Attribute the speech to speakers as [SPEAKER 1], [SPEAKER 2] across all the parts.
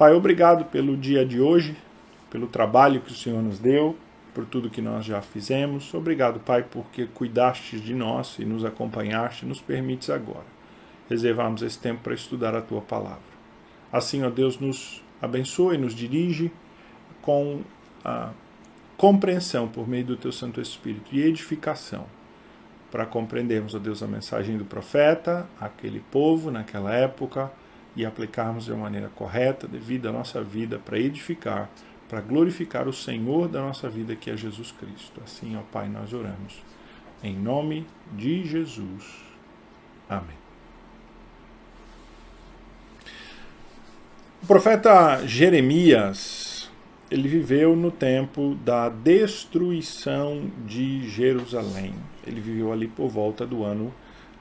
[SPEAKER 1] Pai, obrigado pelo dia de hoje, pelo trabalho que o Senhor nos deu, por tudo que nós já fizemos. Obrigado, Pai, porque cuidaste de nós e nos acompanhaste, nos permites agora reservarmos esse tempo para estudar a tua palavra. Assim, ó Deus, nos abençoe, nos dirige com a compreensão por meio do teu Santo Espírito e edificação para compreendermos, ó Deus, a mensagem do profeta, aquele povo naquela época e aplicarmos de maneira correta, devido à nossa vida, para edificar, para glorificar o Senhor da nossa vida, que é Jesus Cristo. Assim, ó Pai, nós oramos. Em nome de Jesus. Amém. O profeta Jeremias, ele viveu no tempo da destruição de Jerusalém. Ele viveu ali por volta do ano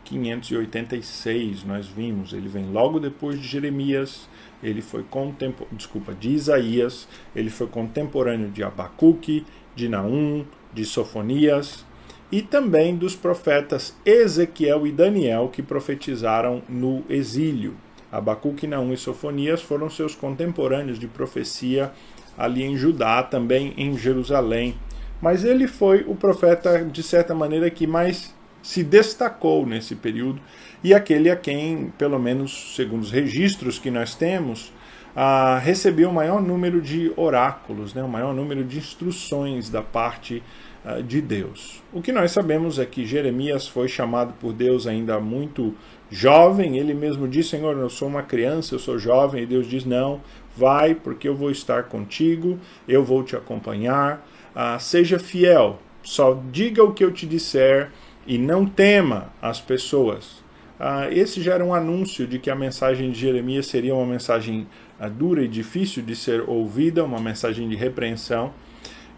[SPEAKER 1] 586, nós vimos, ele vem logo depois de Jeremias, ele foi contemporâneo, desculpa, de Isaías, ele foi contemporâneo de Abacuque, de Naum, de Sofonias e também dos profetas Ezequiel e Daniel que profetizaram no exílio. Abacuque, Naum e Sofonias foram seus contemporâneos de profecia ali em Judá, também em Jerusalém. Mas ele foi o profeta, de certa maneira, que mais se destacou nesse período. E aquele a quem, pelo menos segundo os registros que nós temos, ah, recebeu o maior número de oráculos, né, o maior número de instruções da parte ah, de Deus. O que nós sabemos é que Jeremias foi chamado por Deus ainda muito jovem, ele mesmo disse: Senhor, eu sou uma criança, eu sou jovem, e Deus diz: Não, vai, porque eu vou estar contigo, eu vou te acompanhar, ah, seja fiel, só diga o que eu te disser e não tema as pessoas. Ah, esse já era um anúncio de que a mensagem de Jeremias seria uma mensagem ah, dura e difícil de ser ouvida, uma mensagem de repreensão,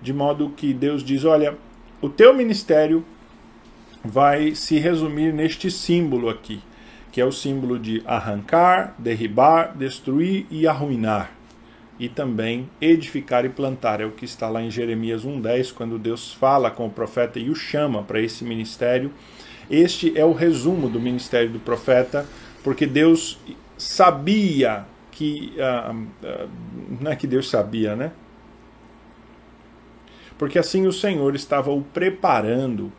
[SPEAKER 1] de modo que Deus diz: Olha, o teu ministério vai se resumir neste símbolo aqui, que é o símbolo de arrancar, derribar, destruir e arruinar e também edificar e plantar. É o que está lá em Jeremias 1,10, quando Deus fala com o profeta e o chama para esse ministério. Este é o resumo do ministério do profeta, porque Deus sabia que. Uh, uh, não é que Deus sabia, né? Porque assim o Senhor estava o preparando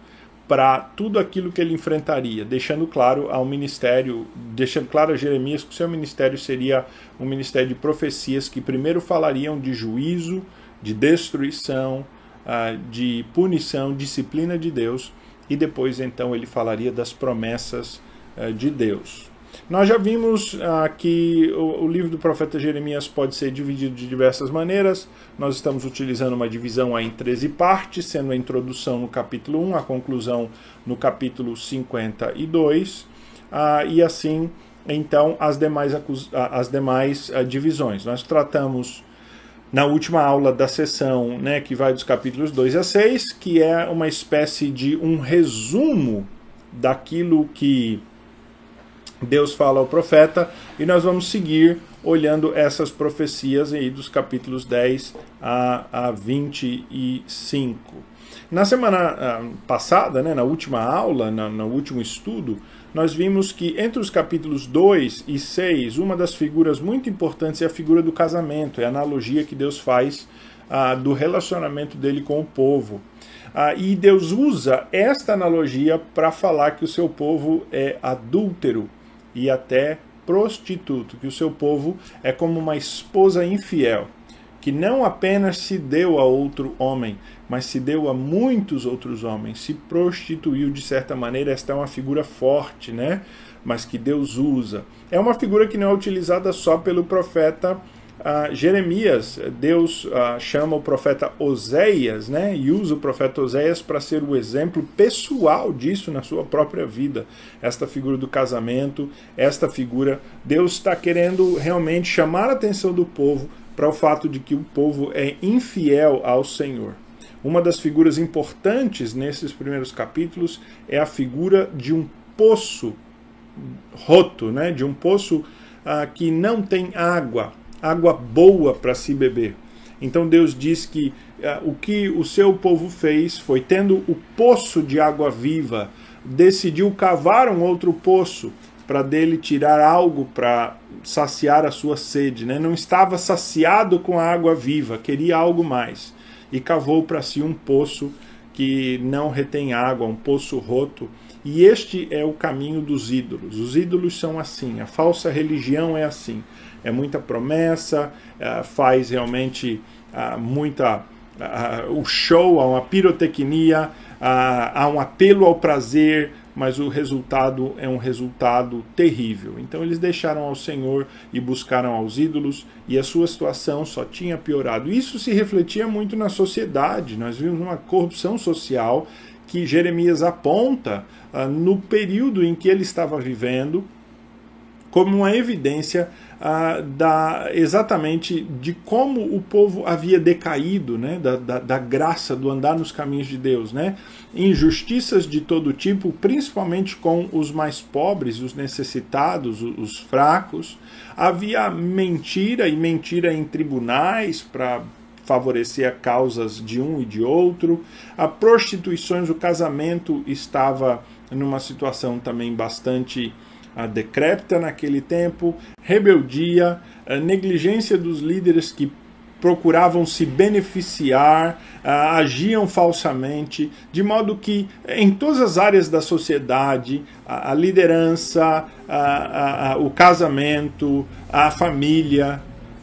[SPEAKER 1] para tudo aquilo que ele enfrentaria, deixando claro ao ministério, deixando claro a Jeremias que o seu ministério seria um ministério de profecias que primeiro falariam de juízo, de destruição, ah, de punição, disciplina de Deus, e depois então ele falaria das promessas ah, de Deus. Nós já vimos ah, que o, o, livro do profeta Jeremias pode ser dividido de diversas maneiras. Nós estamos utilizando uma divisão em 13 partes, sendo a introdução no capítulo 1, a conclusão no capítulo 52, ah, e assim, então, as demais, as demais ah, divisões. Nós tratamos na última aula da sessão, né, que vai dos capítulos 2 a 6, que é uma espécie de um resumo daquilo que Deus fala ao profeta e nós vamos seguir olhando essas profecias aí dos capítulos 10 a, a 25. Na semana ah, passada, né, na última aula, na, no último estudo, nós vimos que entre os capítulos 2 e 6, uma das figuras muito importantes é a figura do casamento, é a analogia que Deus faz ah, do relacionamento dele com o povo. Ah, e Deus usa esta analogia para falar que o seu povo é adúltero e até prostituto, que o seu povo é como uma esposa infiel, que não apenas se deu a outro homem, mas se deu a muitos outros homens, se prostituiu de certa maneira. Esta é uma figura forte, né? Mas que Deus usa. É uma figura que não é utilizada só pelo profeta Uh, Jeremias, Deus uh, chama o profeta Oséias, né, e usa o profeta Oséias para ser o exemplo pessoal disso na sua própria vida. Esta figura do casamento, esta figura, Deus está querendo realmente chamar a atenção do povo para o fato de que o povo é infiel ao Senhor. Uma das figuras importantes nesses primeiros capítulos é a figura de um poço roto, né, de um poço uh, que não tem água água boa para se beber. Então Deus diz que uh, o que o seu povo fez foi, tendo o poço de água viva, decidiu cavar um outro poço para dele tirar algo para saciar a sua sede, né? não estava saciado com a água viva, queria algo mais. E cavou para si um poço que não retém água, um poço roto. E este é o caminho dos ídolos. Os ídolos são assim, a falsa religião é assim. É muita promessa, é, faz realmente é, muita. É, o show, há uma pirotecnia, há um apelo ao prazer, mas o resultado é um resultado terrível. Então eles deixaram ao Senhor e buscaram aos ídolos, e a sua situação só tinha piorado. Isso se refletia muito na sociedade. Nós vimos uma corrupção social que Jeremias aponta no período em que ele estava vivendo como uma evidência ah, da, exatamente de como o povo havia decaído, né, da, da, da, graça do andar nos caminhos de Deus. Né? Injustiças de todo tipo, principalmente com os mais pobres, os necessitados, os, os fracos. Havia mentira e mentira em tribunais para favorecer causas de um e de outro. A prostituições, o casamento estava numa situação também bastante a decrépita naquele tempo, rebeldia, negligência dos líderes que procuravam se beneficiar, agiam falsamente, de modo que em todas as áreas da sociedade, a, liderança, o casamento, a família,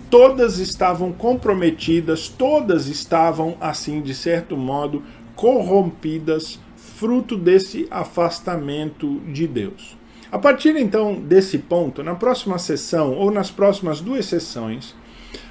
[SPEAKER 1] todas estavam comprometidas, todas estavam, assim, de certo modo, corrompidas, fruto desse afastamento de Deus. A partir então desse ponto, na próxima sessão ou nas próximas duas sessões,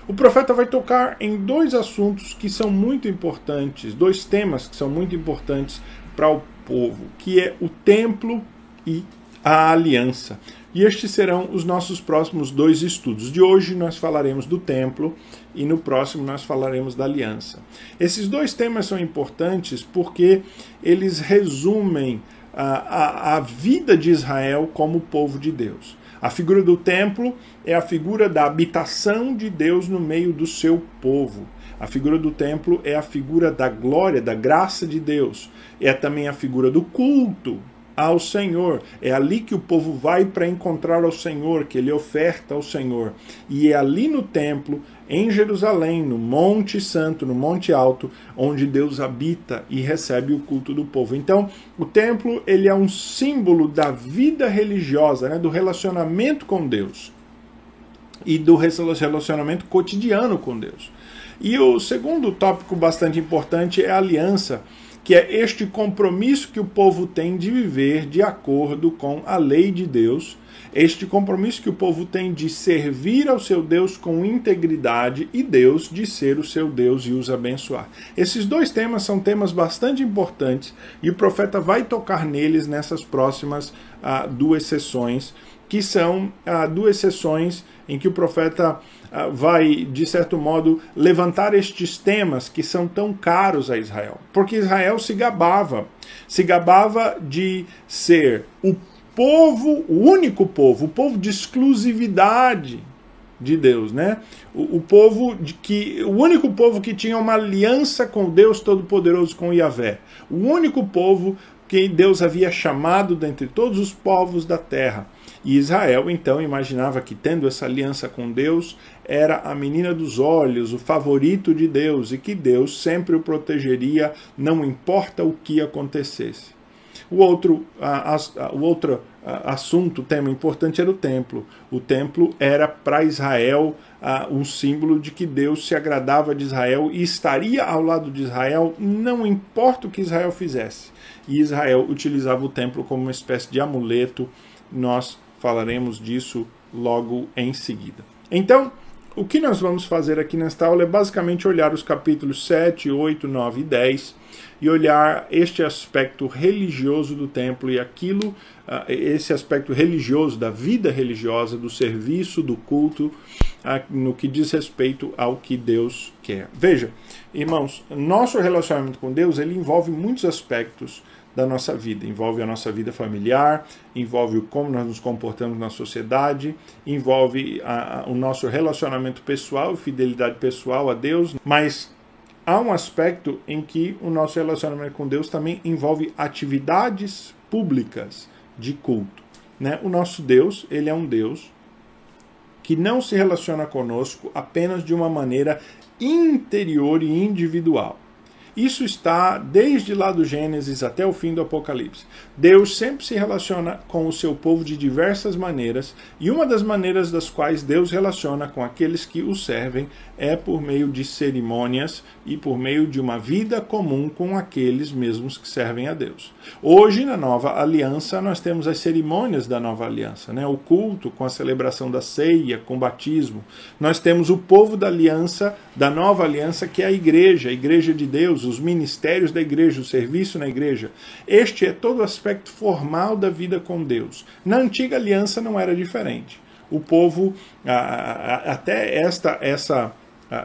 [SPEAKER 1] o profeta vai tocar em dois assuntos que são muito importantes, dois temas que são muito importantes para o povo, que é o templo e a aliança. E estes serão os nossos próximos dois estudos. De hoje nós falaremos do templo e no próximo nós falaremos da aliança. Esses dois temas são importantes porque eles resumem a, a, vida de Israel como povo de Deus. A figura do templo é a figura da habitação de Deus no meio do seu povo. A figura do templo é a figura da glória, da graça de Deus. É também a figura do culto ao Senhor. É ali que o povo vai para encontrar ao Senhor, que ele oferta ao Senhor. E é ali no templo, em Jerusalém, no Monte Santo, no Monte Alto, onde Deus habita e recebe o culto do povo. Então, o templo ele é um símbolo da vida religiosa, né, do relacionamento com Deus e do relacionamento cotidiano com Deus. E o segundo tópico bastante importante é a aliança que é este compromisso que o povo tem de viver de acordo com a lei de Deus, este compromisso que o povo tem de servir ao seu Deus com integridade e Deus de ser o seu Deus e os abençoar. Esses dois temas são temas bastante importantes e o profeta vai tocar neles nessas próximas ah, duas sessões, que são ah, duas sessões em que o profeta vai, de certo modo, levantar estes temas que são tão caros a Israel. Porque Israel se gabava, se gabava de ser o povo, o único povo, o povo de exclusividade de Deus, né? O, o, povo de que o único povo que tinha uma aliança com Deus Todo-Poderoso com Yahvé, o único povo que Deus havia chamado dentre todos os povos da terra. E Israel então imaginava que, tendo essa aliança com Deus, era a menina dos olhos, o favorito de Deus, e que Deus sempre o protegeria, não importa o que acontecesse. O outro, a, a, o outro assunto, tema importante era o templo. O templo era para Israel um símbolo de que Deus se agradava de Israel e estaria ao lado de Israel, não importa o que Israel fizesse. E Israel utilizava o templo como uma espécie de amuleto. Nós falaremos disso logo em seguida. Então, o que nós vamos fazer aqui nesta aula é basicamente olhar os capítulos 7, 8, 9 e 10 e olhar este aspecto religioso do templo e aquilo, ah, esse aspecto religioso da vida religiosa, do serviço, do culto, ah, no que diz respeito ao que Deus quer. Veja, irmãos, nosso relacionamento com Deus ele envolve muitos aspectos da nossa vida. Envolve a nossa vida familiar, envolve como nós nos comportamos na sociedade, envolve a, a, o nosso relacionamento pessoal, fidelidade pessoal a Deus, mas há um aspecto em que o nosso relacionamento com Deus também envolve atividades públicas de culto. Né? O nosso Deus, ele é um Deus que não se relaciona conosco apenas de uma maneira interior e individual. Isso está desde lá do Gênesis até o fim do Apocalipse. Deus sempre se relaciona com o seu povo de diversas maneiras, e uma das maneiras das quais Deus relaciona com aqueles que o servem é por meio de cerimônias e por meio de uma vida comum com aqueles mesmos que servem a Deus. Hoje, na nova aliança, nós temos as cerimônias da nova aliança, né? o culto com a celebração da ceia, com o batismo. Nós temos o povo da aliança, da nova aliança, que é a igreja, a igreja de Deus, os ministérios da igreja, o serviço na igreja. Este é todo o aspecto formal da vida com Deus. Na antiga aliança não era diferente. O povo, até esta, essa,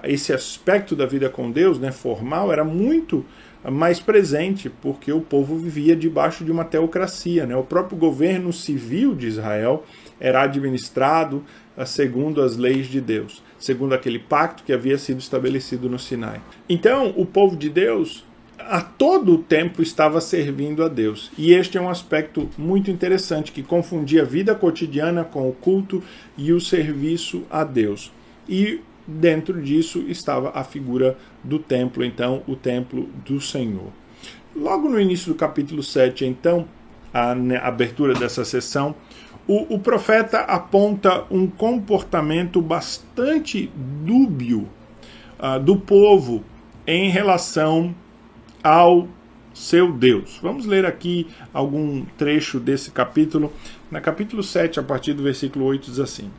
[SPEAKER 1] esse aspecto da vida com Deus, né, formal, era muito mais presente, porque o povo vivia debaixo de uma teocracia. Né? O próprio governo civil de Israel era administrado segundo as leis de Deus segundo aquele pacto que havia sido estabelecido no Sinai. Então, o povo de Deus a todo o tempo estava servindo a Deus. E este é um aspecto muito interessante que confundia a vida cotidiana com o culto e o serviço a Deus. E dentro disso estava a figura do templo, então, o templo do Senhor. Logo no início do capítulo 7, então, a abertura dessa sessão, o, o profeta aponta um comportamento bastante dúbio uh, do povo em relação ao seu Deus. Vamos ler aqui algum trecho desse capítulo. Na capítulo 7, a partir do versículo 8, diz assim: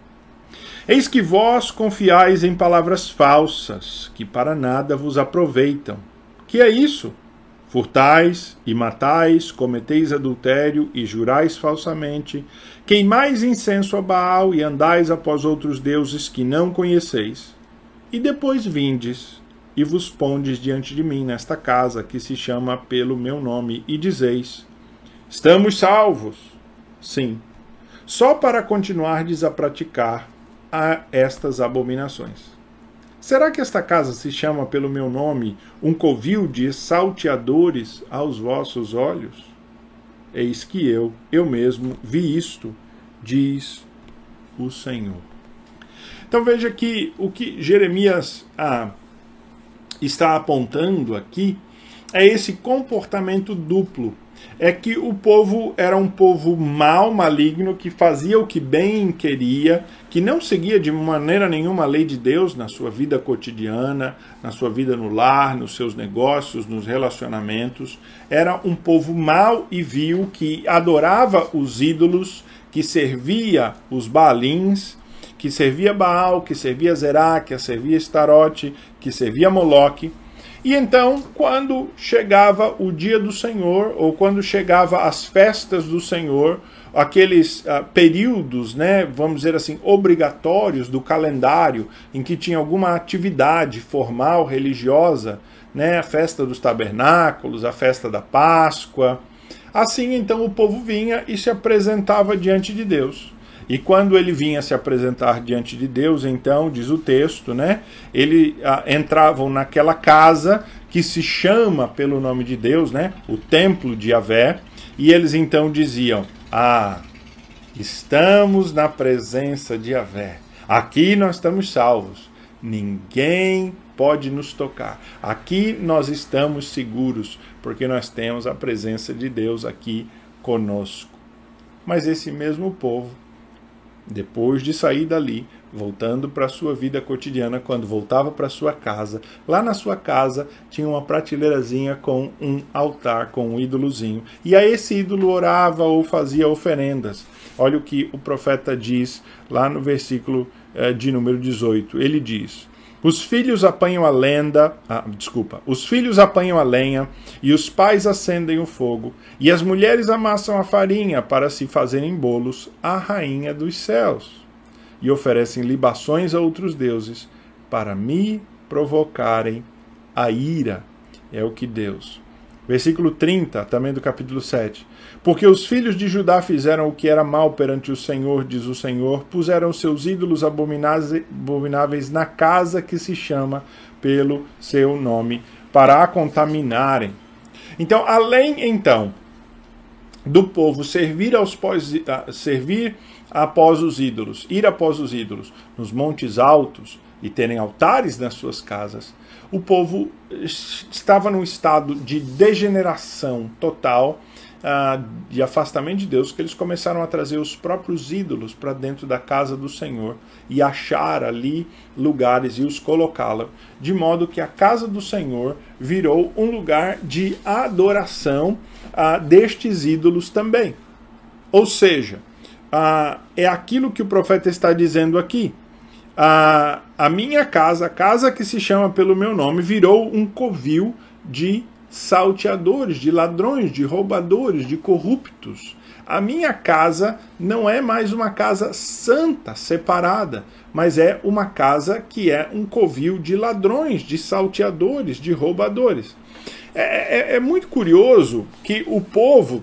[SPEAKER 1] Eis que vós confiais em palavras falsas, que para nada vos aproveitam. Que é isso? Furtais e matais, cometeis adultério e jurais falsamente, queimais incenso a Baal e andais após outros deuses que não conheceis. E depois vindes e vos pondes diante de mim nesta casa que se chama pelo meu nome e dizeis: Estamos salvos. Sim, só para continuardes a praticar a estas abominações. Será que esta casa se chama pelo meu nome um covil de salteadores aos vossos olhos? Eis que eu, eu mesmo, vi isto, diz o Senhor. Então veja que o que Jeremias ah, está apontando aqui é esse comportamento duplo é que o povo era um povo mau, maligno, que fazia o que bem queria, que não seguia de maneira nenhuma a lei de Deus na sua vida cotidiana, na sua vida no lar, nos seus negócios, nos relacionamentos. Era um povo mau e vil que adorava os ídolos, que servia os Baalins, que servia Baal, que servia Zerá, que servia Starote, que servia Moloque e então, quando chegava o dia do Senhor, ou quando chegava as festas do Senhor, aqueles uh, períodos, né, vamos dizer assim, obrigatórios do calendário, em que tinha alguma atividade formal, religiosa, né, a festa dos tabernáculos, a festa da Páscoa. Assim, então, o povo vinha e se apresentava diante de Deus. E quando ele vinha se apresentar diante de Deus, então, diz o texto, né? Ele ah, entravam naquela casa que se chama pelo nome de Deus, né? O templo de Yahvé, e eles então diziam: "Ah, estamos na presença de Yahvé. Aqui nós estamos salvos. Ninguém pode nos tocar. Aqui nós estamos seguros, porque nós temos a presença de Deus aqui conosco." Mas esse mesmo povo depois de sair dali, voltando para a sua vida cotidiana, quando voltava para sua casa, lá na sua casa tinha uma prateleirazinha com um altar, com um ídolozinho. E a esse ídolo orava ou fazia oferendas. Olha o que o profeta diz lá no versículo eh, de número 18. Ele diz: os filhos apanham a lenda, ah, desculpa, os filhos apanham a lenha e os pais acendem o fogo, e as mulheres amassam a farinha para se fazerem bolos à rainha dos céus, e oferecem libações a outros deuses para me provocarem a ira. É o que Deus. Versículo 30, também do capítulo 7. Porque os filhos de Judá fizeram o que era mal perante o Senhor, diz o Senhor, puseram seus ídolos abomináveis na casa que se chama pelo seu nome, para a contaminarem. Então, além então do povo servir aos pós, servir após os ídolos, ir após os ídolos nos montes altos e terem altares nas suas casas, o povo estava num estado de degeneração total, uh, de afastamento de Deus, que eles começaram a trazer os próprios ídolos para dentro da casa do Senhor e achar ali lugares e os colocá-la, de modo que a casa do Senhor virou um lugar de adoração uh, destes ídolos também. Ou seja, uh, é aquilo que o profeta está dizendo aqui a, a minha casa, a casa que se chama pelo meu nome, virou um covil de salteadores, de ladrões, de roubadores, de corruptos. A minha casa não é mais uma casa santa, separada, mas é uma casa que é um covil de ladrões, de salteadores, de roubadores. É, é, é muito curioso que o povo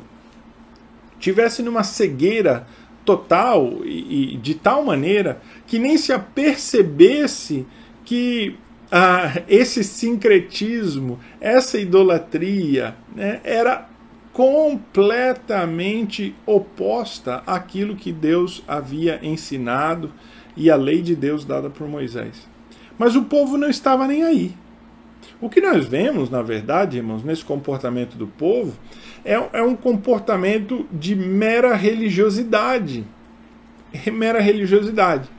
[SPEAKER 1] tivesse numa cegueira total e, e de tal maneira que nem se apercebesse que ah, esse sincretismo, essa idolatria, né, era completamente oposta àquilo que Deus havia ensinado e a lei de Deus dada por Moisés. Mas o povo não estava nem aí. O que nós vemos, na verdade, irmãos, nesse comportamento do povo, é, é um comportamento de mera religiosidade. Mera religiosidade.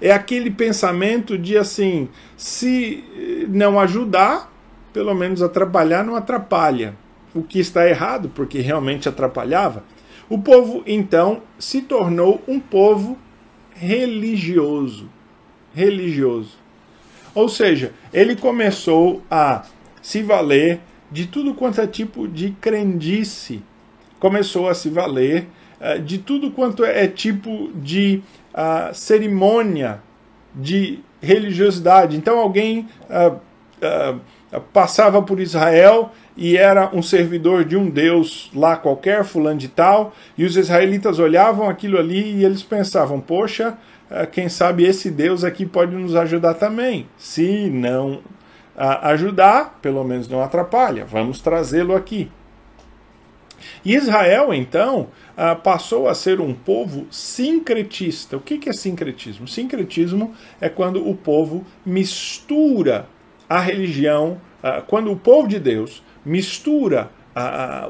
[SPEAKER 1] É aquele pensamento de assim: se não ajudar, pelo menos atrapalhar não atrapalha. O que está errado, porque realmente atrapalhava. O povo então se tornou um povo religioso. Religioso. Ou seja, ele começou a se valer de tudo quanto é tipo de crendice. Começou a se valer uh, de tudo quanto é tipo de uh, cerimônia, de religiosidade. Então alguém uh, passava por Israel e era um servidor de um deus lá qualquer, fulano de tal, e os israelitas olhavam aquilo ali e eles pensavam: poxa, ah, quem sabe esse Deus aqui pode nos ajudar também. Se não ajudar, pelo menos não atrapalha. Vamos trazê-lo aqui. Israel, então, ah, passou a ser um povo sincretista. O que é sincretismo? Sincretismo é quando o povo mistura a religião, quando o povo de Deus mistura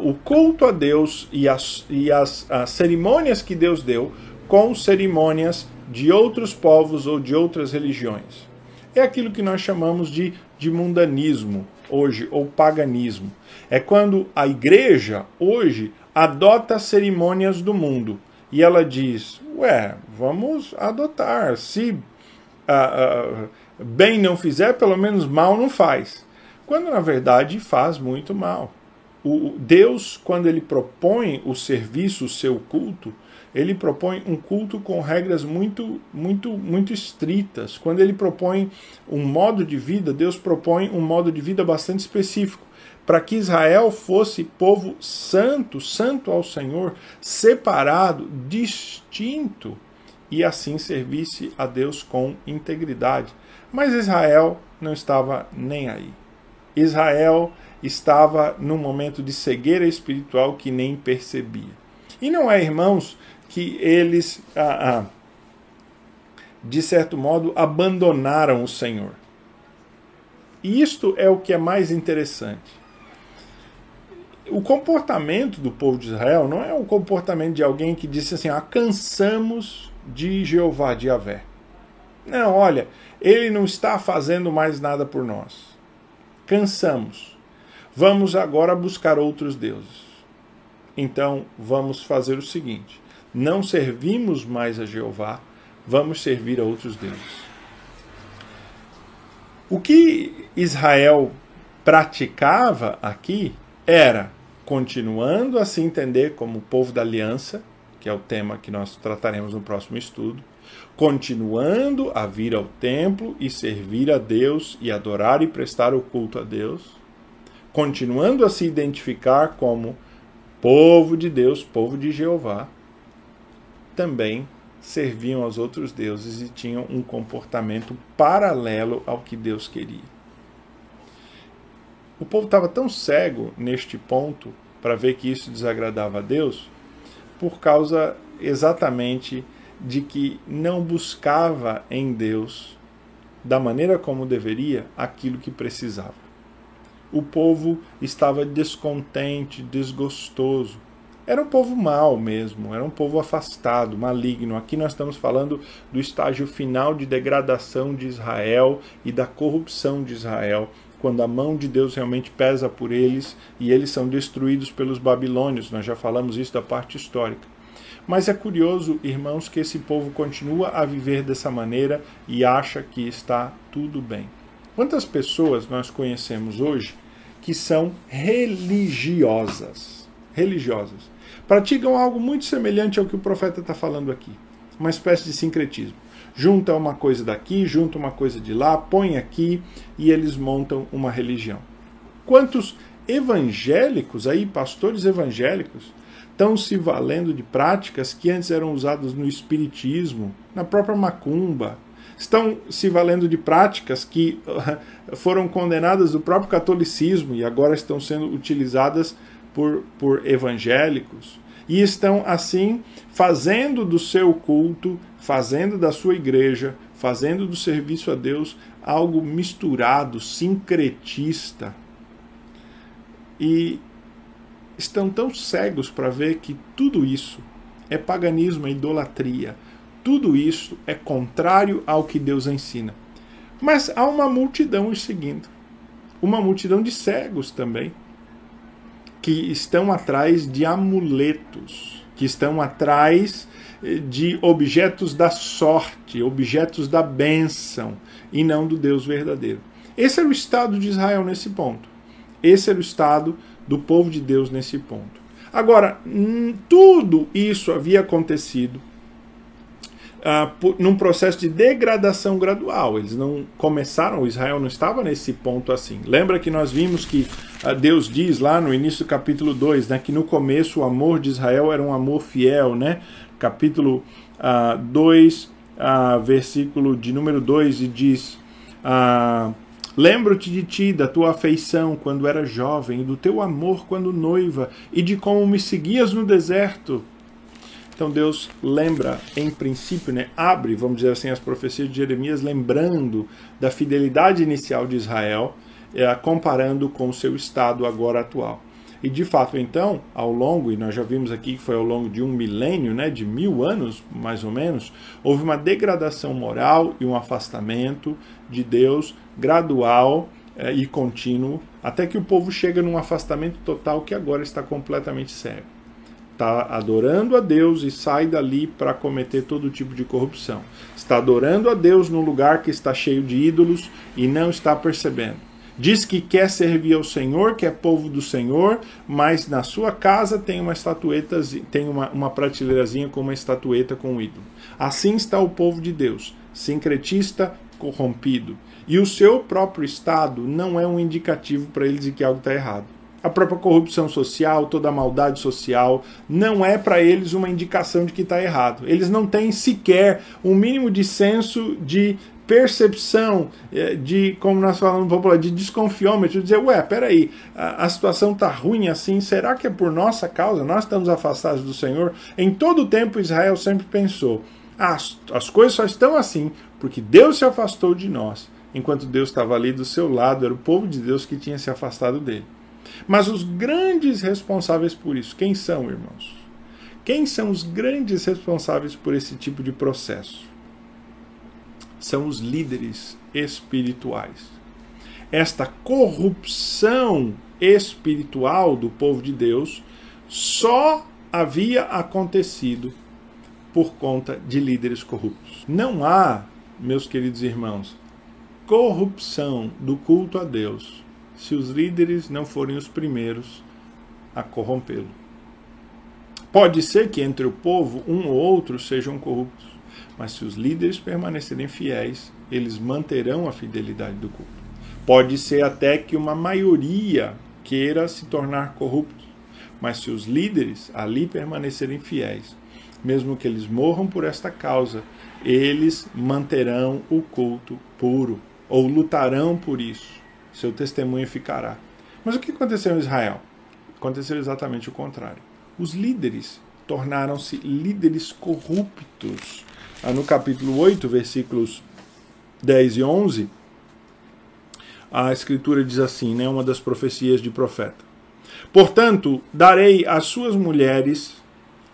[SPEAKER 1] o culto a Deus e as, e as cerimônias que Deus deu com cerimônias de outros povos ou de outras religiões. É aquilo que nós chamamos de, de mundanismo hoje, ou paganismo. É quando a igreja hoje adota cerimônias do mundo e ela diz: Ué, vamos adotar. Se ah, ah, bem não fizer, pelo menos mal não faz. Quando na verdade faz muito mal. O Deus, quando ele propõe o serviço, o seu culto, ele propõe um culto com regras muito, muito, muito estritas. Quando ele propõe um modo de vida, Deus propõe um modo de vida bastante específico, para que Israel fosse povo santo, santo ao Senhor, separado, distinto, e assim servisse a Deus com integridade. Mas Israel não estava nem aí. Israel estava num momento de cegueira espiritual que nem percebia. E não é, irmãos, que eles, ah, ah, de certo modo, abandonaram o Senhor. E isto é o que é mais interessante. O comportamento do povo de Israel não é o comportamento de alguém que disse assim: ah, cansamos de Jeová, de Yahvé. Não, olha, ele não está fazendo mais nada por nós. Cansamos. Vamos agora buscar outros deuses. Então, vamos fazer o seguinte: não servimos mais a Jeová, vamos servir a outros deuses. O que Israel praticava aqui era, continuando a se entender como povo da aliança, que é o tema que nós trataremos no próximo estudo, continuando a vir ao templo e servir a Deus e adorar e prestar o culto a Deus, continuando a se identificar como povo de Deus, povo de Jeová, também serviam aos outros deuses e tinham um comportamento paralelo ao que Deus queria. O povo estava tão cego neste ponto para ver que isso desagradava a Deus por causa exatamente de que não buscava em Deus, da maneira como deveria, aquilo que precisava. O povo estava descontente, desgostoso. Era um povo mau mesmo, era um povo afastado, maligno. Aqui nós estamos falando do estágio final de degradação de Israel e da corrupção de Israel, quando a mão de Deus realmente pesa por eles e eles são destruídos pelos babilônios. Nós já falamos isso da parte histórica. Mas é curioso, irmãos, que esse povo continua a viver dessa maneira e acha que está tudo bem. Quantas pessoas nós conhecemos hoje que são religiosas? Religiosas. Praticam algo muito semelhante ao que o profeta está falando aqui. Uma espécie de sincretismo. Junta uma coisa daqui, junta uma coisa de lá, põe aqui e eles montam uma religião. Quantos evangélicos aí, pastores evangélicos, estão se valendo de práticas que antes eram usadas no espiritismo, na própria macumba, estão se valendo de práticas que foram condenadas do próprio catolicismo e agora estão sendo utilizadas por, por evangélicos. E estão, assim, fazendo do seu culto, fazendo da sua igreja, fazendo do serviço a Deus algo misturado, sincretista. E estão tão cegos para ver que tudo isso é paganismo, é idolatria. Tudo isso é contrário ao que Deus ensina. Mas há uma multidão os seguindo. Uma multidão de cegos também, que estão atrás de amuletos, que estão atrás eh, de objetos da sorte, objetos da bênção, e não do Deus verdadeiro. Esse era o estado de Israel nesse ponto. Esse era o estado do povo de Deus nesse ponto. Agora, tudo isso havia acontecido uh, num processo de degradação gradual. Eles não começaram, Israel não estava nesse ponto assim. Lembra que nós vimos que uh, Deus diz lá no início do capítulo 2, né, que no começo o amor de Israel era um amor fiel, né? Capítulo uh, 2, uh, versículo de número 2, e diz. Lembro-te de ti, da tua afeição quando era jovem, do teu amor quando noiva, e de como me seguias no deserto. Então Deus lembra, em princípio, né, abre, vamos dizer assim, as profecias de Jeremias, lembrando da fidelidade inicial de Israel, é, comparando com o seu estado agora atual. E de fato, então, ao longo, e nós já vimos aqui que foi ao longo de um milênio, né, de mil anos mais ou menos, houve uma degradação moral e um afastamento de Deus gradual é, e contínuo, até que o povo chega num afastamento total que agora está completamente cego. Está adorando a Deus e sai dali para cometer todo tipo de corrupção. Está adorando a Deus num lugar que está cheio de ídolos e não está percebendo diz que quer servir ao Senhor, que é povo do Senhor, mas na sua casa tem uma estatueta, tem uma, uma prateleirazinha com uma estatueta com um ídolo. Assim está o povo de Deus, sincretista, corrompido. E o seu próprio estado não é um indicativo para eles de que algo está errado. A própria corrupção social, toda a maldade social, não é para eles uma indicação de que está errado. Eles não têm sequer um mínimo de senso de percepção é, de, como nós falamos popular, de desconfiômetro, dizer, ué, peraí, a, a situação está ruim assim, será que é por nossa causa? Nós estamos afastados do Senhor? Em todo o tempo Israel sempre pensou, as, as coisas só estão assim porque Deus se afastou de nós, enquanto Deus estava ali do seu lado, era o povo de Deus que tinha se afastado dele. Mas os grandes responsáveis por isso, quem são, irmãos? Quem são os grandes responsáveis por esse tipo de processo? são os líderes espirituais. Esta corrupção espiritual do povo de Deus só havia acontecido por conta de líderes corruptos. Não há, meus queridos irmãos, corrupção do culto a Deus se os líderes não forem os primeiros a corrompê-lo. Pode ser que entre o povo um ou outro sejam corruptos, mas se os líderes permanecerem fiéis, eles manterão a fidelidade do culto. Pode ser até que uma maioria queira se tornar corrupto, mas se os líderes ali permanecerem fiéis, mesmo que eles morram por esta causa, eles manterão o culto puro, ou lutarão por isso. Seu testemunho ficará. Mas o que aconteceu em Israel? Aconteceu exatamente o contrário. Os líderes tornaram-se líderes corruptos. Ah, no capítulo 8, versículos 10 e 11, a escritura diz assim, né, uma das profecias de profeta. Portanto, darei as suas mulheres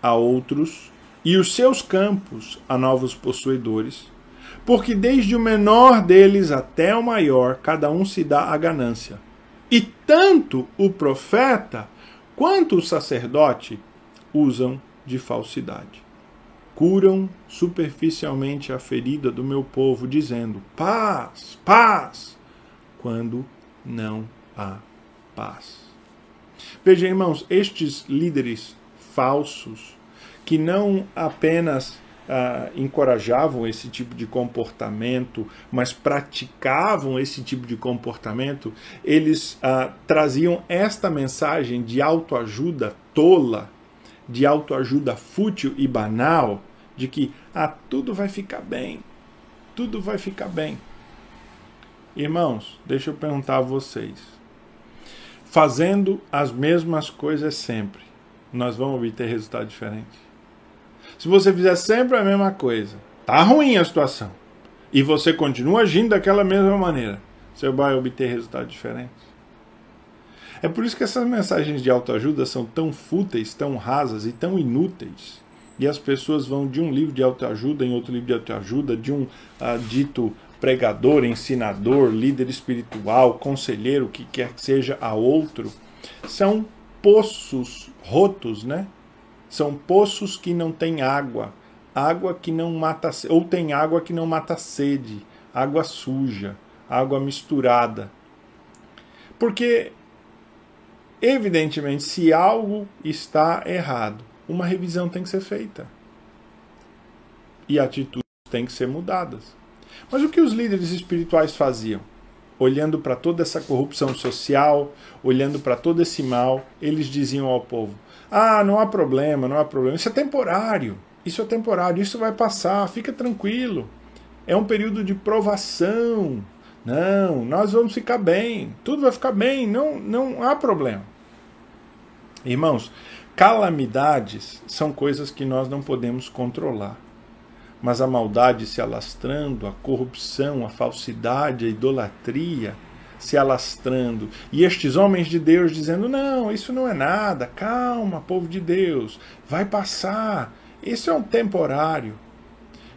[SPEAKER 1] a outros e os seus campos a novos possuidores, porque desde o menor deles até o maior, cada um se dá a ganância. E tanto o profeta quanto o sacerdote usam de falsidade. Curam superficialmente a ferida do meu povo, dizendo paz, paz, quando não há paz. Veja, irmãos, estes líderes falsos, que não apenas ah, encorajavam esse tipo de comportamento, mas praticavam esse tipo de comportamento, eles ah, traziam esta mensagem de autoajuda tola, de autoajuda fútil e banal, de que ah, tudo vai ficar bem, tudo vai ficar bem. Irmãos, deixa eu perguntar a vocês. Fazendo as mesmas coisas sempre, nós vamos obter resultado diferente? Se você fizer sempre a mesma coisa, tá ruim a situação, e você continua agindo daquela mesma maneira, você vai obter resultados diferentes. É por isso que essas mensagens de autoajuda são tão fúteis, tão rasas e tão inúteis. E as pessoas vão de um livro de autoajuda em outro livro de autoajuda, de um uh, dito pregador, ensinador, líder espiritual, conselheiro, que quer que seja a outro, são poços rotos, né? São poços que não têm água, água que não mata, ou tem água que não mata sede, água suja, água misturada. Porque evidentemente, se algo está errado, uma revisão tem que ser feita. E atitudes têm que ser mudadas. Mas o que os líderes espirituais faziam? Olhando para toda essa corrupção social, olhando para todo esse mal, eles diziam ao povo: Ah, não há problema, não há problema, isso é temporário, isso é temporário, isso vai passar, fica tranquilo. É um período de provação. Não, nós vamos ficar bem, tudo vai ficar bem, não, não há problema. Irmãos, calamidades são coisas que nós não podemos controlar. Mas a maldade se alastrando, a corrupção, a falsidade, a idolatria se alastrando, e estes homens de Deus dizendo: não, isso não é nada, calma, povo de Deus, vai passar, isso é um temporário.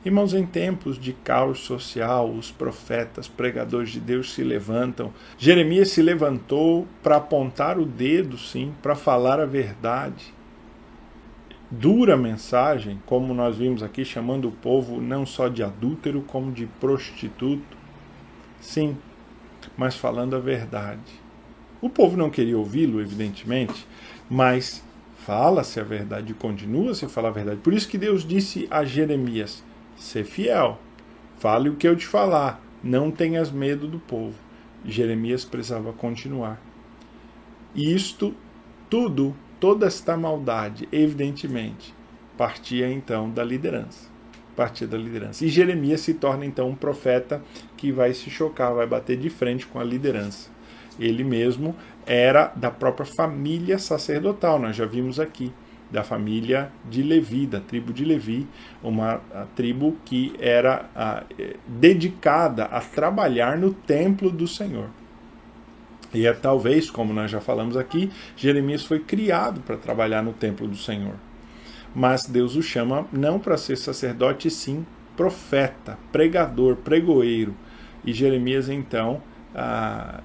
[SPEAKER 1] Irmãos, em tempos de caos social, os profetas, pregadores de Deus se levantam. Jeremias se levantou para apontar o dedo, sim, para falar a verdade dura mensagem, como nós vimos aqui, chamando o povo não só de adúltero, como de prostituto. Sim, mas falando a verdade. O povo não queria ouvi-lo, evidentemente, mas fala-se a verdade, continua-se a falar a verdade. Por isso que Deus disse a Jeremias: ser fiel, fale o que eu te falar, não tenhas medo do povo. Jeremias precisava continuar. E isto tudo toda esta maldade, evidentemente, partia então da liderança. Partia da liderança. E Jeremias se torna então um profeta que vai se chocar, vai bater de frente com a liderança. Ele mesmo era da própria família sacerdotal, nós já vimos aqui, da família de Levi, da tribo de Levi, uma tribo que era a, dedicada a trabalhar no templo do Senhor. E é talvez, como nós já falamos aqui, Jeremias foi criado para trabalhar no templo do Senhor. Mas Deus o chama não para ser sacerdote, sim profeta, pregador, pregoeiro. E Jeremias então ah,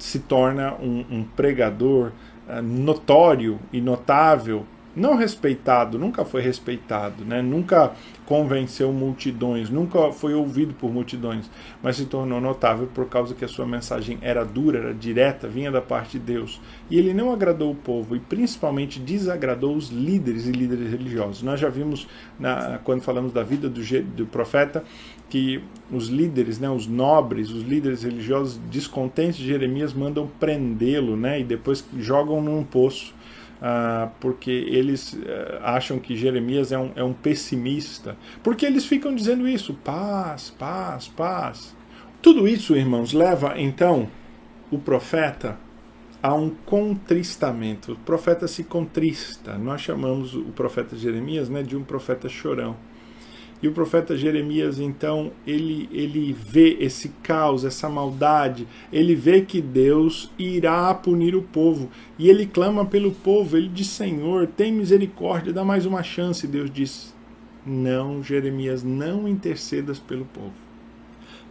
[SPEAKER 1] se torna um, um pregador ah, notório e notável não respeitado, nunca foi respeitado, né? nunca convenceu multidões, nunca foi ouvido por multidões, mas se tornou notável por causa que a sua mensagem era dura, era direta, vinha da parte de Deus. E ele não agradou o povo e principalmente desagradou os líderes e líderes religiosos. Nós já vimos, na, quando falamos da vida do, do profeta, que os líderes, né, os nobres, os líderes religiosos descontentes de Jeremias mandam prendê-lo né, e depois jogam num poço ah, porque eles ah, acham que Jeremias é um, é um pessimista. Porque eles ficam dizendo isso: paz, paz, paz. Tudo isso, irmãos, leva então o profeta há um contristamento. O profeta se contrista. Nós chamamos o profeta Jeremias né, de um profeta chorão. E o profeta Jeremias, então, ele, ele vê esse caos, essa maldade, ele vê que Deus irá punir o povo. E ele clama pelo povo, ele diz: Senhor, tem misericórdia, dá mais uma chance. Deus diz: Não, Jeremias, não intercedas pelo povo.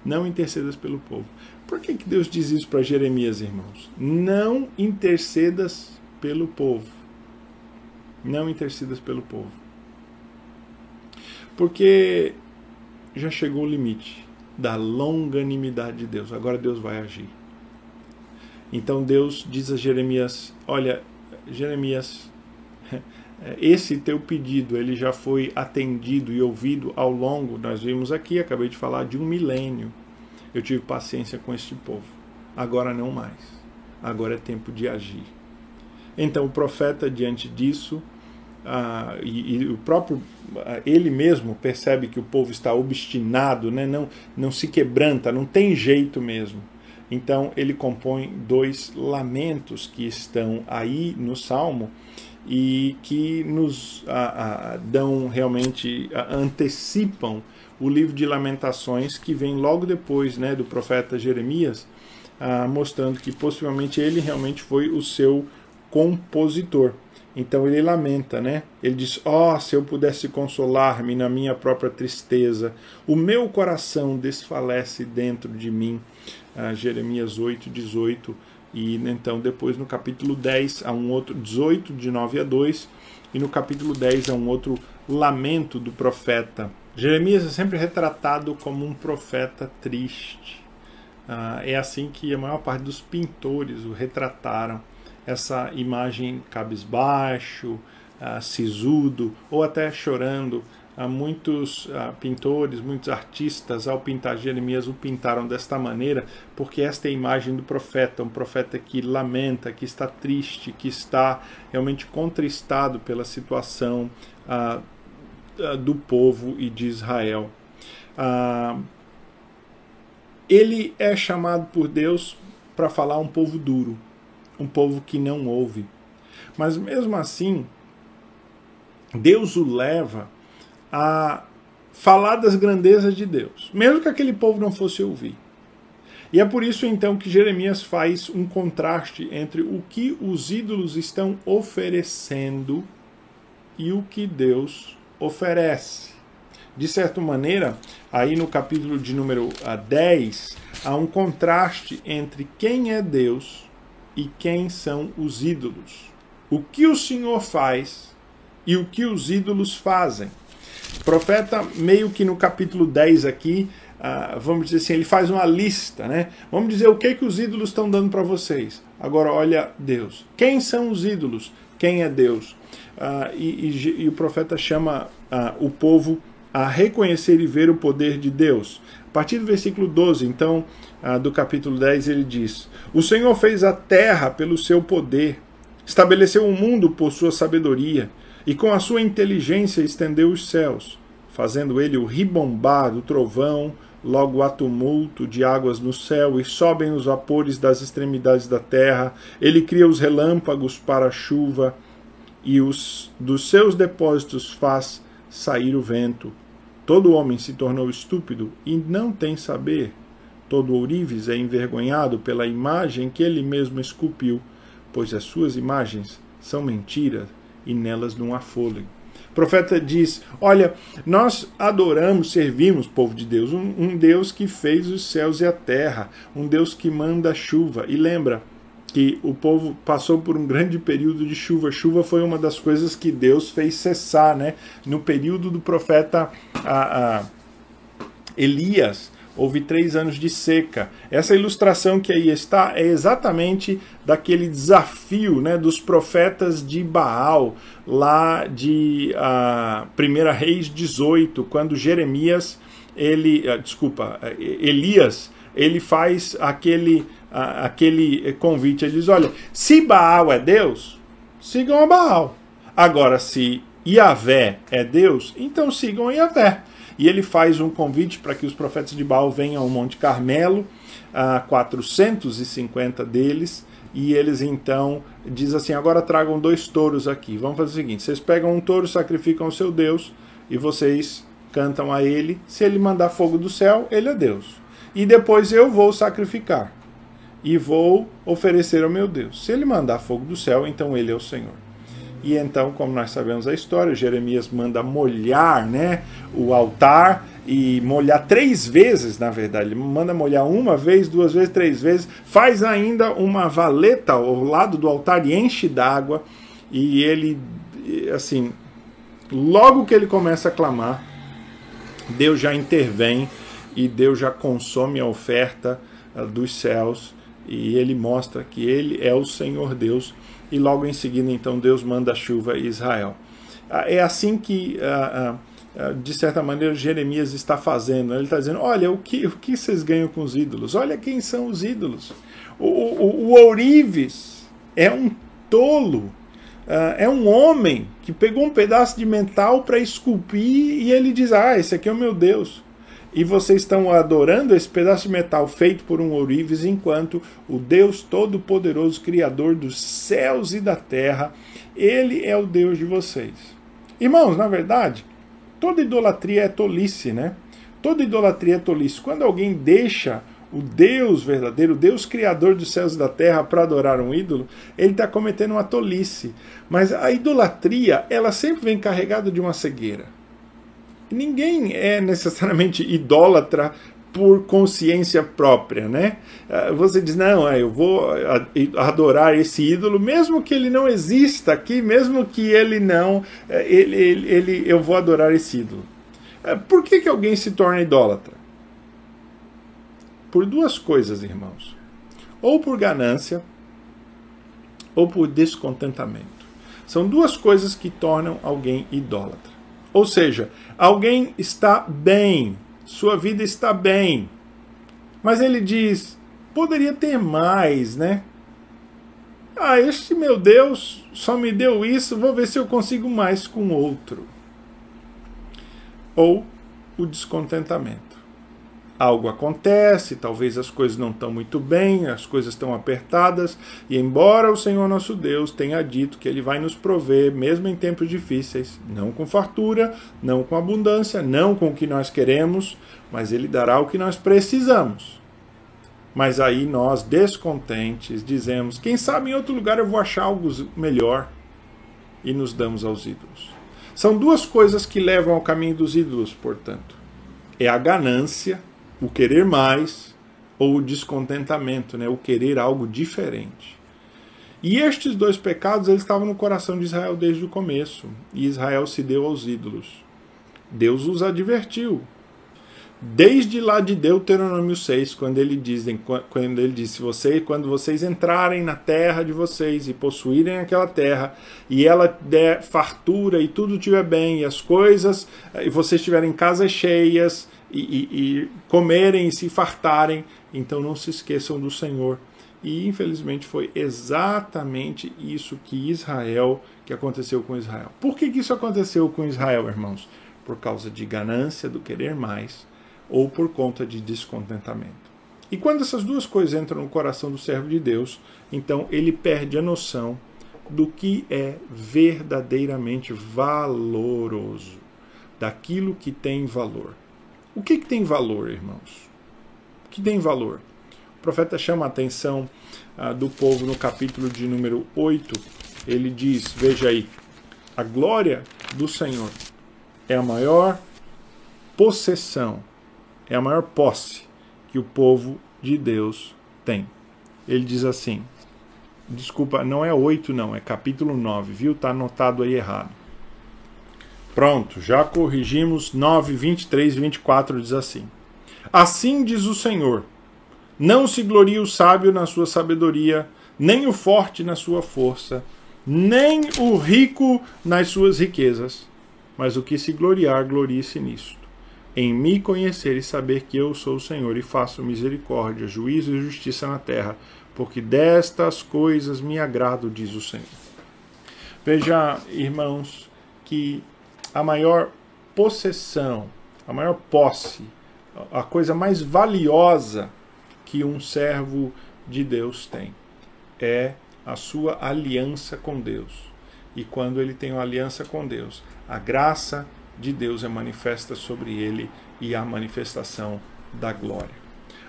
[SPEAKER 1] Não intercedas pelo povo. Por que, que Deus diz isso para Jeremias, irmãos? Não intercedas pelo povo. Não intercedas pelo povo. Porque já chegou o limite da longanimidade de Deus. Agora Deus vai agir. Então Deus diz a Jeremias: Olha, Jeremias, esse teu pedido ele já foi atendido e ouvido ao longo, nós vimos aqui, acabei de falar, de um milênio. Eu tive paciência com este povo. Agora não mais. Agora é tempo de agir. Então o profeta, diante disso, ah, e, e, o próprio ah, ele mesmo percebe que o povo está obstinado, né? não, não se quebranta, não tem jeito mesmo. Então ele compõe dois lamentos que estão aí no Salmo e que nos ah, ah dão realmente, ah, antecipam o livro de Lamentações, que vem logo depois né, do profeta Jeremias, ah, mostrando que possivelmente ele realmente foi o seu compositor. Então ele lamenta, né? Ele diz: Ó, oh, se eu pudesse consolar-me na minha própria tristeza, o meu coração desfalece dentro de mim. Ah, Jeremias 8, 18. E então, depois no capítulo 10, há um outro, 18, de 9 a 2, e no capítulo 10 há um outro lamento do profeta Jeremias é sempre retratado como um profeta triste. Ah, é assim que a maior parte dos pintores o retrataram. Essa imagem cabisbaixo, ah, sisudo ou até chorando. Ah, muitos ah, pintores, muitos artistas, ao pintar Jeremias, o pintaram desta maneira, porque esta é a imagem do profeta, um profeta que lamenta, que está triste, que está realmente contristado pela situação do povo e de Israel. Ele é chamado por Deus para falar um povo duro, um povo que não ouve. Mas mesmo assim, Deus o leva a falar das grandezas de Deus, mesmo que aquele povo não fosse ouvir. E é por isso então que Jeremias faz um contraste entre o que os ídolos estão oferecendo e o que Deus oferece. De certa maneira, aí no capítulo de número 10, ah, há um contraste entre quem é Deus e quem são os ídolos. O que o Senhor faz e o que os ídolos fazem. O profeta, meio que no capítulo 10 aqui, uh, vamos dizer assim, ele faz uma lista, né? Vamos dizer o que, que os ídolos estão dando para vocês. Agora, olha Deus. Quem são os ídolos? Quem é Deus? Uh, e, e, e, o profeta chama uh, o povo a reconhecer e ver o poder de Deus. A partir do versículo 12, então, uh, do capítulo 10, ele diz: O Senhor fez a terra pelo seu poder, estabeleceu o mundo por sua sabedoria, e com a sua inteligência estendeu os céus, fazendo ele o ribombar do trovão, logo há tumulto de águas no céu e sobem os vapores das extremidades da terra. Ele cria os relâmpagos para a chuva e os dos seus depósitos faz sair o vento. Todo homem se tornou estúpido e não tem saber. Todo ourives é envergonhado pela imagem que ele mesmo esculpiu, pois as suas imagens são mentiras e nelas não há fôlego. O profeta diz: Olha, nós adoramos, servimos, povo de Deus, um, um Deus que fez os céus e a terra, um Deus que manda chuva. E lembra, que o povo passou por um grande período de chuva. Chuva foi uma das coisas que Deus fez cessar, né? No período do profeta a, a Elias, houve três anos de seca. Essa ilustração que aí está é exatamente daquele desafio né, dos profetas de Baal, lá de uh, 1 Reis 18, quando Jeremias, ele, uh, desculpa, Elias, ele faz aquele a, aquele convite. Ele diz: olha, se Baal é Deus, sigam a Baal. Agora, se Yahvé é Deus, então sigam a Yahvé. E ele faz um convite para que os profetas de Baal venham ao Monte Carmelo a 450 deles e eles então diz assim: agora tragam dois touros aqui. Vamos fazer o seguinte: vocês pegam um touro, sacrificam ao seu Deus e vocês cantam a ele. Se ele mandar fogo do céu, ele é Deus. E depois eu vou sacrificar e vou oferecer ao meu Deus. Se ele mandar fogo do céu, então ele é o Senhor. E então, como nós sabemos a história, Jeremias manda molhar né, o altar e molhar três vezes, na verdade. Ele manda molhar uma vez, duas vezes, três vezes. Faz ainda uma valeta ao lado do altar e enche d'água. E ele, assim, logo que ele começa a clamar, Deus já intervém e Deus já consome a oferta uh, dos céus. E ele mostra que ele é o Senhor Deus. E logo em seguida, então, Deus manda a chuva a Israel. Uh, é assim que. Uh, eh, de certa maneira, Jeremias está fazendo. Ele está dizendo: olha, o que, o que vocês ganham com os ídolos? Olha quem são os ídolos. O, o, o ourives é um tolo, é um homem que pegou um pedaço de metal para esculpir e ele diz: ah, esse aqui é o meu Deus. E vocês estão adorando esse pedaço de metal feito por um ourives, enquanto o Deus Todo-Poderoso, Criador dos céus e da terra, ele é o Deus de vocês. Irmãos, na verdade, toda idolatria é tolice, né? Toda idolatria é tolice. Quando alguém deixa o Deus verdadeiro, o Deus criador dos céus e da terra, para adorar um ídolo, ele está cometendo uma tolice. Mas a idolatria, ela sempre vem carregada de uma cegueira. Ninguém é necessariamente idólatra por consciência própria, né? Ah, você diz, não, é, eu vou adorar esse ídolo, mesmo que ele não exista aqui, mesmo que ele não, é, ele, ele, ele eu vou adorar esse ídolo. É, por que, que alguém se torna idólatra? Por duas coisas, irmãos. Ou por ganância, ou por descontentamento. São duas coisas que tornam alguém idólatra. Ou seja, alguém está bem sua vida está bem. Mas ele diz: poderia ter mais, né? Ah, este meu Deus só me deu isso, vou ver se eu consigo mais com outro. Ou o descontentamento algo acontece, talvez as coisas não estão muito bem, as coisas estão apertadas, e embora o Senhor nosso Deus tenha dito que Ele vai nos prover, mesmo em tempos difíceis, não com fartura, não com abundância, não com o que nós queremos, mas Ele dará o que nós precisamos. Mas aí nós, descontentes, dizemos: quem sabe em outro lugar eu vou achar algo melhor, e nos damos aos ídolos. São duas coisas que levam ao caminho dos ídolos, portanto. É a ganância o querer mais ou o descontentamento, né? o querer algo diferente. E estes dois pecados eles estavam no coração de Israel desde o começo, e Israel se deu aos ídolos. Deus os advertiu. Desde lá de Deuteronômio 6, quando ele diz, quando ele disse, você, quando vocês entrarem na terra de vocês e possuírem aquela terra, e ela der fartura e tudo estiver bem, e as coisas, e vocês tiverem casas cheias, e, e, comerem e se fartarem, então não se esqueçam do Senhor. E infelizmente foi exatamente isso que Israel, que aconteceu com Israel. Por que, que isso aconteceu com Israel, irmãos? Por causa de ganância, do querer mais, ou por conta de descontentamento. E quando essas duas coisas entram no coração do servo de Deus, então ele perde a noção do que é verdadeiramente valoroso, daquilo que tem valor. O que, que tem valor, irmãos? O que tem valor? O profeta chama a atenção ah, do povo no capítulo de número 8. Ele diz: Veja aí, a glória do Senhor é a maior possessão, é a maior posse que o povo de Deus tem. Ele diz assim: Desculpa, não é 8, não, é capítulo 9, viu? Está anotado aí errado. Pronto, já corrigimos 9, 23 e 24 diz assim: Assim diz o Senhor: Não se glorie o sábio na sua sabedoria, nem o forte na sua força, nem o rico nas suas riquezas, mas o que se gloriar, glorie-se nisto. Em me conhecer e saber que eu sou o Senhor e faço misericórdia, juízo e justiça na terra, porque destas coisas me agrado, diz o Senhor. Veja, irmãos, que a maior possessão, a maior posse, a coisa mais valiosa que um servo de Deus tem. É a sua aliança com Deus. E quando ele tem uma aliança com Deus, a graça de Deus é manifesta sobre ele e a manifestação da glória.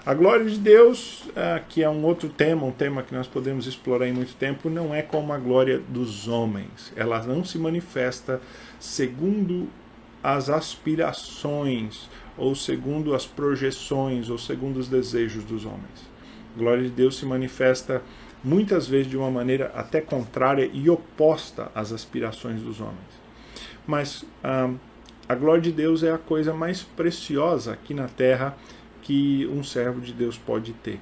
[SPEAKER 1] A glória de Deus, ah, que é um outro tema, um tema que nós podemos explorar em muito tempo, não é como a glória dos homens. Ela não se manifesta segundo as aspirações, ou segundo as projeções, ou segundo os desejos dos homens. A glória de Deus se manifesta muitas vezes de uma maneira até contrária e oposta às aspirações dos homens. Mas ah, a glória de Deus é a coisa mais preciosa aqui na terra que um servo de Deus pode ter.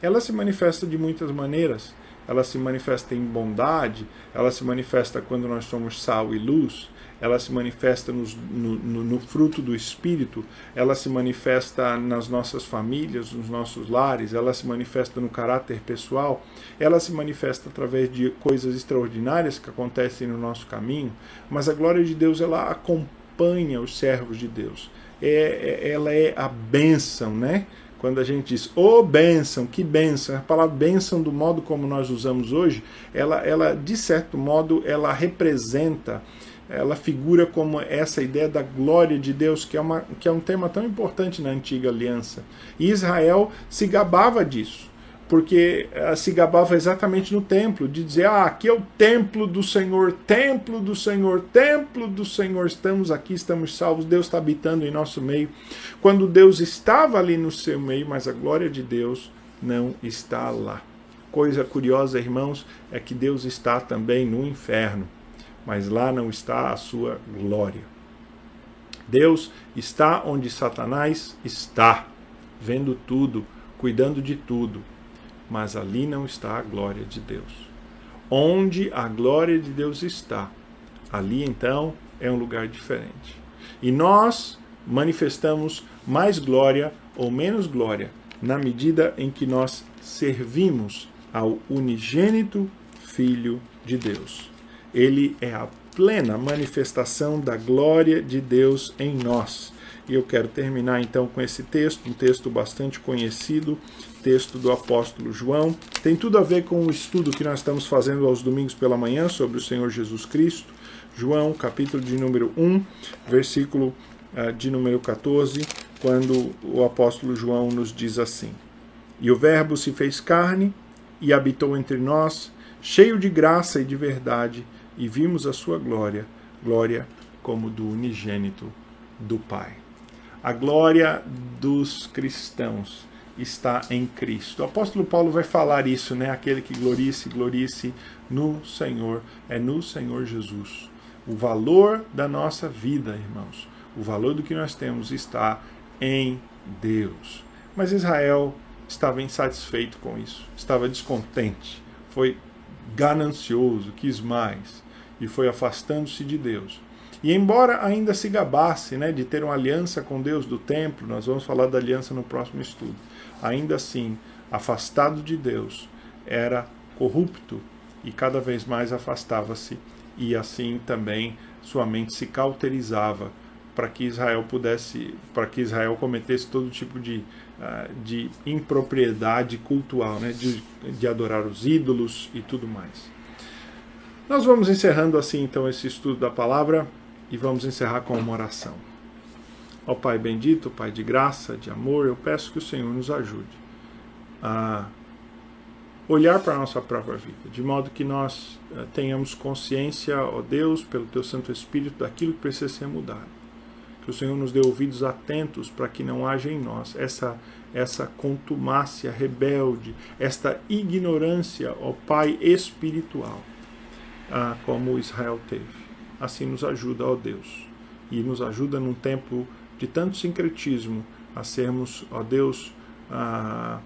[SPEAKER 1] Ela se manifesta de muitas maneiras. Ela se manifesta em bondade, ela se manifesta quando nós somos sal e luz, ela se manifesta no, no, no, fruto do Espírito, ela se manifesta nas nossas famílias, nos nossos lares, ela se manifesta no caráter pessoal, ela se manifesta através de coisas extraordinárias que acontecem no nosso caminho, mas a glória de Deus ela acompanha os servos de Deus é, é, ela é a bênção, né? Quando a gente diz, ô oh, bênção, que bênção, a palavra bênção, do modo como nós usamos hoje, ela, ela de certo modo, ela representa, ela figura como essa ideia da glória de Deus, que é, uma, que é um tema tão importante na antiga aliança. E Israel se gabava disso porque uh, se gabava exatamente no templo, de dizer: ah, aqui é o templo do Senhor, templo do Senhor, templo do Senhor, estamos aqui, estamos salvos, Deus está habitando em nosso meio. Quando Deus estava ali no seu meio, mas a glória de Deus não está lá. Coisa curiosa, irmãos, é que Deus está também no inferno, mas lá não está a sua glória. Deus está onde Satanás está, vendo tudo, cuidando de tudo mas ali não está a glória de Deus. Onde a glória de Deus está, ali então é um lugar diferente. E nós manifestamos mais glória ou menos glória na medida em que nós servimos ao unigênito Filho de Deus. Ele é a plena manifestação da glória de Deus em nós. E eu quero terminar então com esse texto, um texto bastante conhecido, texto do apóstolo João. Tem tudo a ver com o estudo que nós estamos fazendo aos domingos pela manhã sobre o Senhor Jesus Cristo. João, capítulo de número 1, versículo uh, de número 14, quando o apóstolo João nos diz assim: E o Verbo se fez carne e habitou entre nós, cheio de graça e de verdade, e vimos a sua glória, glória como do unigênito do Pai a glória dos cristãos está em Cristo. O apóstolo Paulo vai falar isso, né? Aquele que glorie-se, glorie-se no Senhor, é no Senhor Jesus. O valor da nossa vida, irmãos, o valor do que nós temos está em Deus. Mas Israel estava insatisfeito com isso, estava descontente, foi ganancioso, quis mais e foi afastando-se de Deus. E embora ainda se gabasse né, de ter uma aliança com Deus do templo, nós vamos falar da aliança no próximo estudo, ainda assim, afastado de Deus, era corrupto e cada vez mais afastava-se, e assim também sua mente se cauterizava para que Israel pudesse, para que Israel cometesse todo tipo de, uh, de impropriedade cultural, né, de, de adorar os ídolos e tudo mais. Nós vamos encerrando assim então esse estudo da palavra e vamos encerrar com uma oração. Ó Pai bendito, Pai de graça, de amor, eu peço que o Senhor nos ajude a olhar para a nossa própria vida, de modo que nós eh, tenhamos consciência, ó Deus, pelo Teu Santo Espírito, daquilo que precisa ser mudado. Que o Senhor nos dê ouvidos atentos para que não haja em nós essa, essa contumácia rebelde, esta ignorância, ó Pai espiritual, ah, como Israel teve assim nos ajuda, ó Deus. E nos ajuda num tempo de tanto sincretismo a sermos, ó Deus, ah,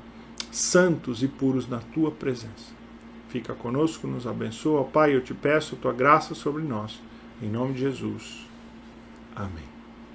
[SPEAKER 1] santos e puros na tua presença. Fica conosco, nos abençoa. Pai, eu te peço a tua graça sobre nós. Em nome de Jesus. Amém.